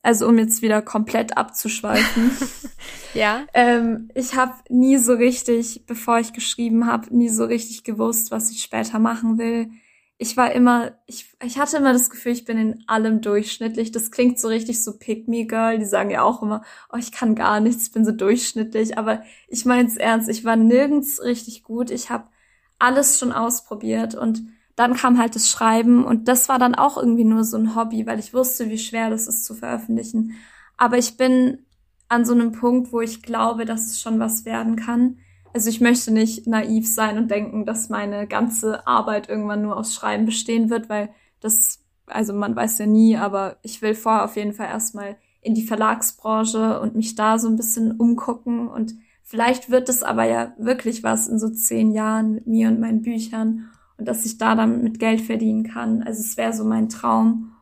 also um jetzt wieder komplett abzuschweifen. (laughs) ja. Ähm, ich habe nie so richtig, bevor ich geschrieben habe, nie so richtig gewusst, was ich später machen will ich war immer, ich, ich hatte immer das Gefühl, ich bin in allem durchschnittlich. Das klingt so richtig so Pick Me Girl. Die sagen ja auch immer, oh, ich kann gar nichts, bin so durchschnittlich. Aber ich mein's ernst, ich war nirgends richtig gut. Ich habe alles schon ausprobiert und dann kam halt das Schreiben und das war dann auch irgendwie nur so ein Hobby, weil ich wusste, wie schwer das ist zu veröffentlichen. Aber ich bin an so einem Punkt, wo ich glaube, dass es schon was werden kann also ich möchte nicht naiv sein und denken, dass meine ganze Arbeit irgendwann nur aus Schreiben bestehen wird, weil das, also man weiß ja nie, aber ich will vorher auf jeden Fall erstmal in die Verlagsbranche und mich da so ein bisschen umgucken und vielleicht wird es aber ja wirklich was in so zehn Jahren mit mir und meinen Büchern und dass ich da dann mit Geld verdienen kann. Also es wäre so mein Traum.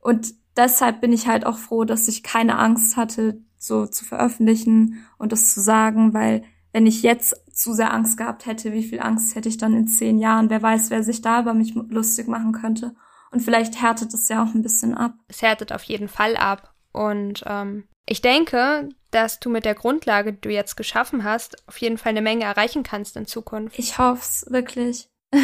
Und deshalb bin ich halt auch froh, dass ich keine Angst hatte, so zu veröffentlichen und das zu sagen, weil wenn ich jetzt zu sehr Angst gehabt hätte, wie viel Angst hätte ich dann in zehn Jahren? Wer weiß, wer sich da über mich lustig machen könnte. Und vielleicht härtet es ja auch ein bisschen ab. Es härtet auf jeden Fall ab. Und ähm, ich denke, dass du mit der Grundlage, die du jetzt geschaffen hast, auf jeden Fall eine Menge erreichen kannst in Zukunft. Ich hoffe es wirklich. (laughs)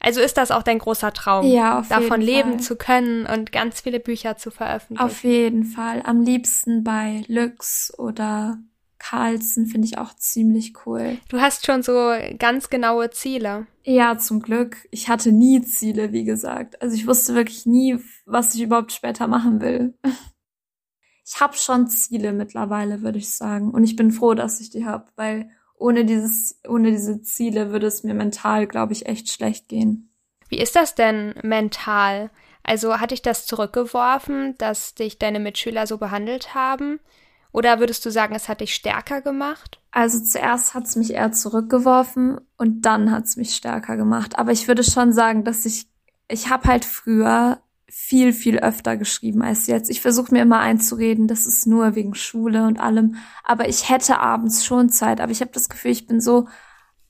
Also ist das auch dein großer Traum, ja, auf davon jeden leben Fall. zu können und ganz viele Bücher zu veröffentlichen? Auf jeden Fall. Am liebsten bei Lux oder Carlsen finde ich auch ziemlich cool. Du hast schon so ganz genaue Ziele. Ja, zum Glück. Ich hatte nie Ziele, wie gesagt. Also ich wusste wirklich nie, was ich überhaupt später machen will. (laughs) Ich habe schon Ziele mittlerweile, würde ich sagen. Und ich bin froh, dass ich die habe, weil ohne dieses, ohne diese Ziele würde es mir mental, glaube ich, echt schlecht gehen. Wie ist das denn mental? Also hat dich das zurückgeworfen, dass dich deine Mitschüler so behandelt haben? Oder würdest du sagen, es hat dich stärker gemacht? Also zuerst hat es mich eher zurückgeworfen und dann hat es mich stärker gemacht. Aber ich würde schon sagen, dass ich, ich habe halt früher viel, viel öfter geschrieben als jetzt. Ich versuche mir immer einzureden, das ist nur wegen Schule und allem. Aber ich hätte abends schon Zeit. Aber ich habe das Gefühl, ich bin so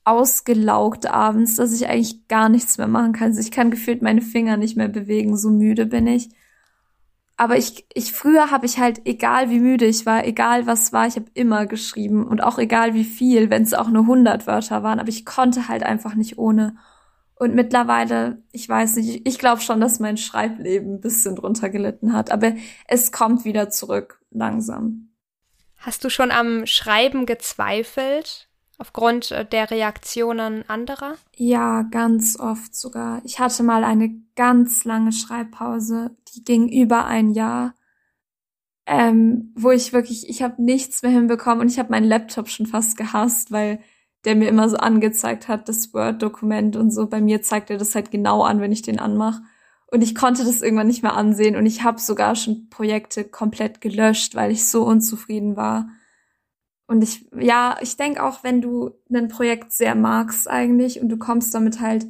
ausgelaugt abends, dass ich eigentlich gar nichts mehr machen kann. Also ich kann gefühlt meine Finger nicht mehr bewegen, so müde bin ich. Aber ich, ich früher habe ich halt, egal wie müde ich war, egal was war, ich habe immer geschrieben und auch egal wie viel, wenn es auch nur 100 Wörter waren, aber ich konnte halt einfach nicht ohne. Und mittlerweile, ich weiß nicht, ich glaube schon, dass mein Schreibleben ein bisschen drunter gelitten hat, aber es kommt wieder zurück, langsam. Hast du schon am Schreiben gezweifelt? Aufgrund äh, der Reaktionen anderer? Ja, ganz oft sogar. Ich hatte mal eine ganz lange Schreibpause, die ging über ein Jahr, ähm, wo ich wirklich, ich habe nichts mehr hinbekommen und ich habe meinen Laptop schon fast gehasst, weil der mir immer so angezeigt hat, das Word-Dokument und so. Bei mir zeigt er das halt genau an, wenn ich den anmache. Und ich konnte das irgendwann nicht mehr ansehen und ich habe sogar schon Projekte komplett gelöscht, weil ich so unzufrieden war. Und ich, ja, ich denke auch, wenn du ein Projekt sehr magst eigentlich und du kommst damit halt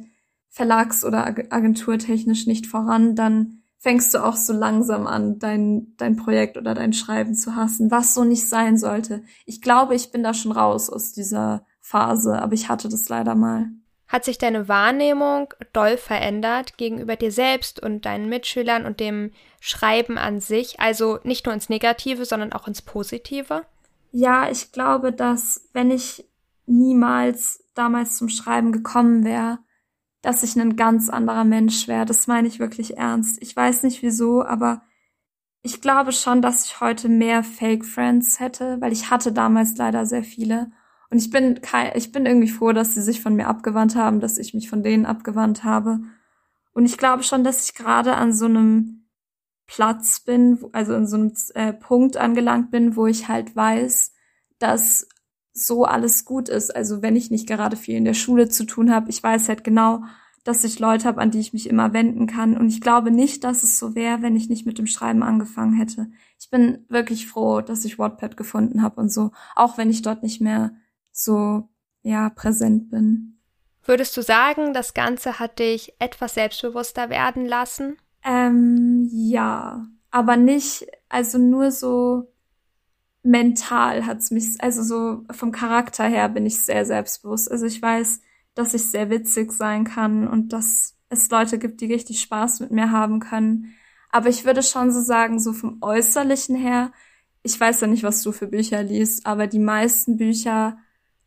verlags- oder agenturtechnisch nicht voran, dann fängst du auch so langsam an, dein, dein Projekt oder dein Schreiben zu hassen, was so nicht sein sollte. Ich glaube, ich bin da schon raus aus dieser Phase, aber ich hatte das leider mal. Hat sich deine Wahrnehmung doll verändert gegenüber dir selbst und deinen Mitschülern und dem Schreiben an sich? Also nicht nur ins Negative, sondern auch ins Positive? Ja, ich glaube, dass wenn ich niemals damals zum Schreiben gekommen wäre, dass ich ein ganz anderer Mensch wäre. Das meine ich wirklich ernst. Ich weiß nicht wieso, aber Ich glaube schon, dass ich heute mehr Fake Friends hätte, weil ich hatte damals leider sehr viele. Und ich bin kein, ich bin irgendwie froh, dass sie sich von mir abgewandt haben, dass ich mich von denen abgewandt habe. Und ich glaube schon, dass ich gerade an so einem Platz bin, also an so einem äh, Punkt angelangt bin, wo ich halt weiß, dass so alles gut ist. Also wenn ich nicht gerade viel in der Schule zu tun habe, ich weiß halt genau, dass ich Leute habe, an die ich mich immer wenden kann. Und ich glaube nicht, dass es so wäre, wenn ich nicht mit dem Schreiben angefangen hätte. Ich bin wirklich froh, dass ich Wattpad gefunden habe und so, auch wenn ich dort nicht mehr so ja präsent bin. Würdest du sagen, das Ganze hat dich etwas selbstbewusster werden lassen? Ähm, ja, aber nicht, also nur so mental hat's mich, also so vom Charakter her bin ich sehr selbstbewusst. Also ich weiß, dass ich sehr witzig sein kann und dass es Leute gibt, die richtig Spaß mit mir haben können. Aber ich würde schon so sagen, so vom Äußerlichen her, ich weiß ja nicht, was du für Bücher liest, aber die meisten Bücher,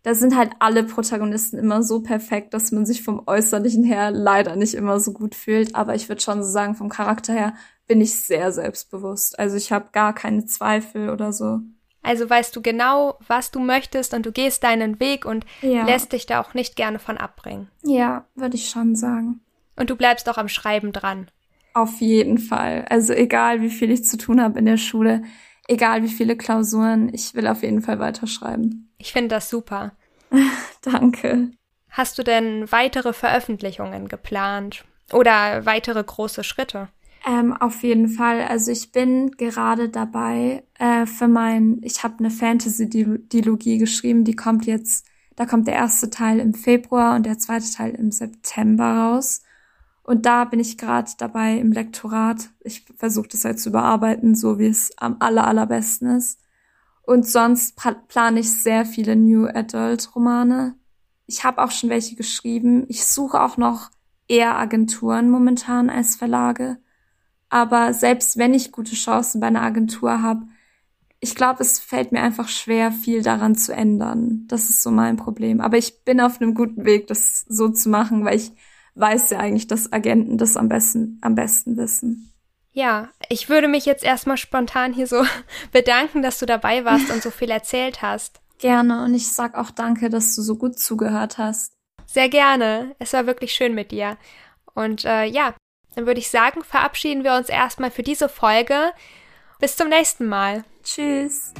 da sind halt alle Protagonisten immer so perfekt, dass man sich vom Äußerlichen her leider nicht immer so gut fühlt. Aber ich würde schon so sagen, vom Charakter her bin ich sehr selbstbewusst. Also ich habe gar keine Zweifel oder so. Also weißt du genau, was du möchtest und du gehst deinen Weg und ja. lässt dich da auch nicht gerne von abbringen. Ja, würde ich schon sagen. Und du bleibst auch am Schreiben dran. Auf jeden Fall. Also egal, wie viel ich zu tun habe in der Schule, egal wie viele Klausuren, ich will auf jeden Fall weiterschreiben. Ich finde das super. (laughs) Danke. Hast du denn weitere Veröffentlichungen geplant oder weitere große Schritte? Ähm, auf jeden Fall. Also ich bin gerade dabei äh, für mein, ich habe eine Fantasy-Dilogie geschrieben, die kommt jetzt, da kommt der erste Teil im Februar und der zweite Teil im September raus. Und da bin ich gerade dabei im Lektorat. Ich versuche das halt zu überarbeiten, so wie es am aller, allerbesten ist. Und sonst plane ich sehr viele New Adult Romane. Ich habe auch schon welche geschrieben. Ich suche auch noch eher Agenturen momentan als Verlage. Aber selbst wenn ich gute Chancen bei einer Agentur habe, ich glaube, es fällt mir einfach schwer, viel daran zu ändern. Das ist so mein Problem. Aber ich bin auf einem guten Weg, das so zu machen, weil ich weiß ja eigentlich, dass Agenten das am besten, am besten wissen. Ja, ich würde mich jetzt erstmal spontan hier so (laughs) bedanken, dass du dabei warst und so viel erzählt hast. Gerne und ich sag auch danke, dass du so gut zugehört hast. Sehr gerne. Es war wirklich schön mit dir. Und äh, ja, dann würde ich sagen, verabschieden wir uns erstmal für diese Folge. Bis zum nächsten Mal. Tschüss.